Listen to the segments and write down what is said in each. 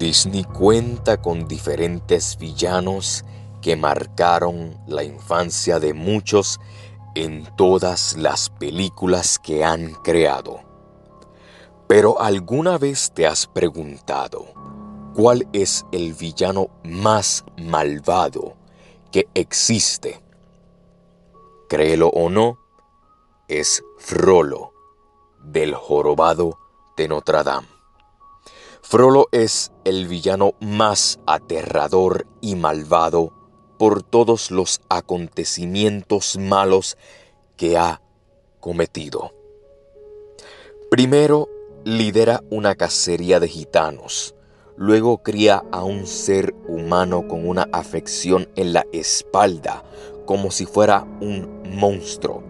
Disney cuenta con diferentes villanos que marcaron la infancia de muchos en todas las películas que han creado. Pero ¿alguna vez te has preguntado cuál es el villano más malvado que existe? Créelo o no, es Frollo del jorobado de Notre Dame. Frollo es el villano más aterrador y malvado por todos los acontecimientos malos que ha cometido. Primero, lidera una cacería de gitanos. Luego cría a un ser humano con una afección en la espalda, como si fuera un monstruo.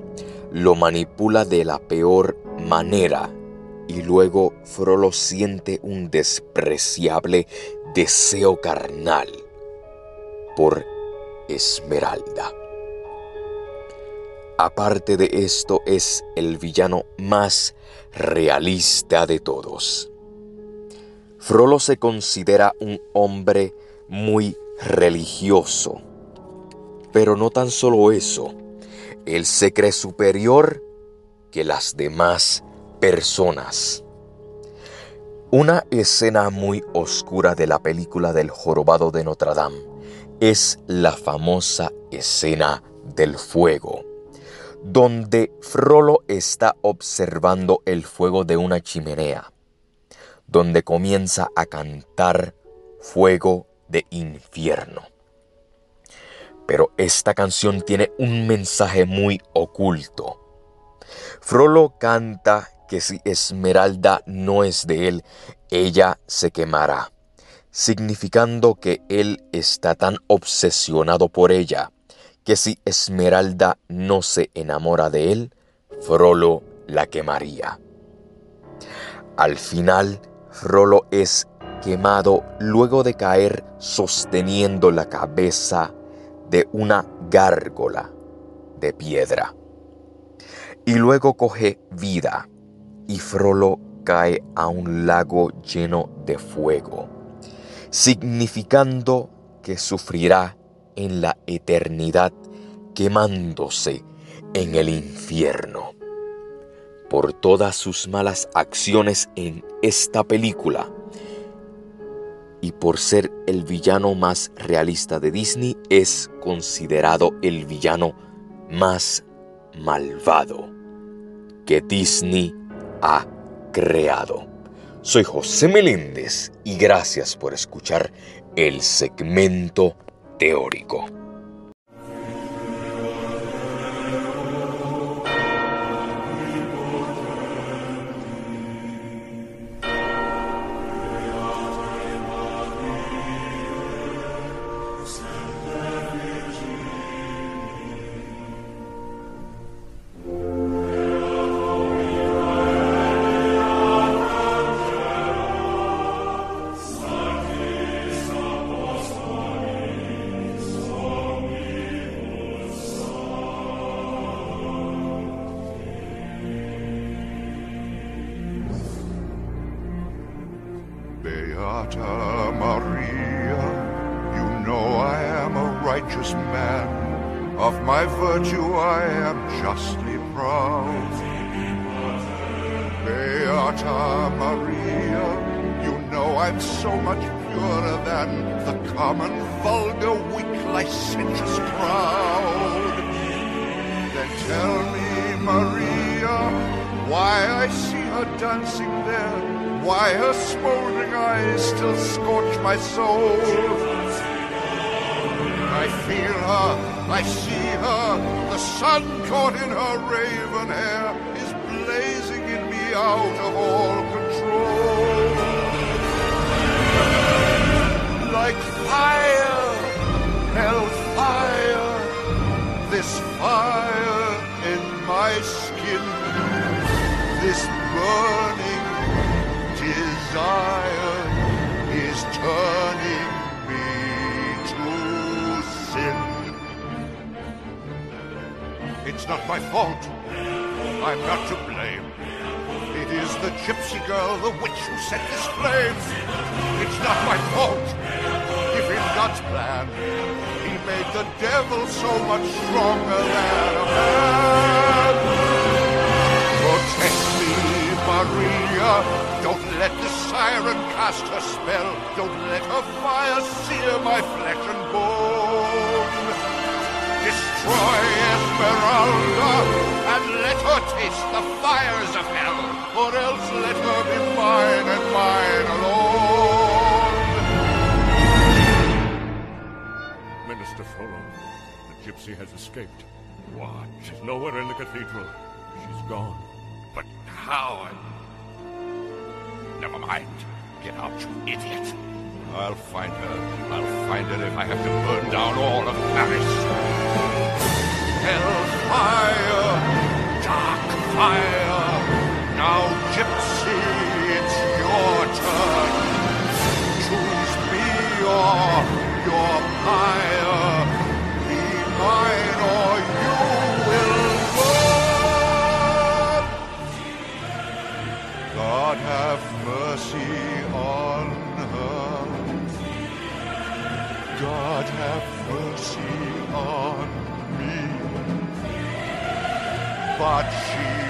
Lo manipula de la peor manera y luego Frollo siente un despreciable deseo carnal por Esmeralda. Aparte de esto es el villano más realista de todos. Frollo se considera un hombre muy religioso, pero no tan solo eso, él se cree superior que las demás personas. Una escena muy oscura de la película del jorobado de Notre Dame es la famosa escena del fuego, donde Frollo está observando el fuego de una chimenea, donde comienza a cantar fuego de infierno. Pero esta canción tiene un mensaje muy oculto. Frollo canta que si Esmeralda no es de él, ella se quemará, significando que él está tan obsesionado por ella, que si Esmeralda no se enamora de él, Frollo la quemaría. Al final, Frollo es quemado luego de caer sosteniendo la cabeza de una gárgola de piedra. Y luego coge vida y Frollo cae a un lago lleno de fuego, significando que sufrirá en la eternidad quemándose en el infierno. Por todas sus malas acciones en esta película y por ser el villano más realista de Disney, es considerado el villano más malvado que Disney ha creado. Soy José Meléndez y gracias por escuchar el segmento teórico. Beata Maria, you know I am a righteous man. Of my virtue I am justly proud. Beata Maria, you know I'm so much purer than the common, vulgar, weak, licentious crowd. Then tell me, Maria, why I see her dancing there why her smoldering eyes still scorch my soul. I feel her, I see her, the sun caught in her raven hair is blazing in me out of all control. Like fire, hell fire, this fire in my skin, this burning It's not my fault. I'm not to blame. It is the gypsy girl, the witch who set this flame. It's not my fault. If in God's plan, he made the devil so much stronger than a man. Protect me, Maria. Don't let the siren cast her spell. Don't let her fire sear my flesh and bone. Destroy Esmeralda and let her taste the fires of hell, or else let her be mine and mine alone. Minister Frollo, the gypsy has escaped. What? She's nowhere in the cathedral. She's gone. But how? Never mind. Get out, you idiot. I'll find her. I'll find her if I have to burn down all of Paris. Fire. Now, Gypsy, it's your turn. Choose me or your pyre. Be mine or you will burn. God have mercy on her. God have mercy on me. But she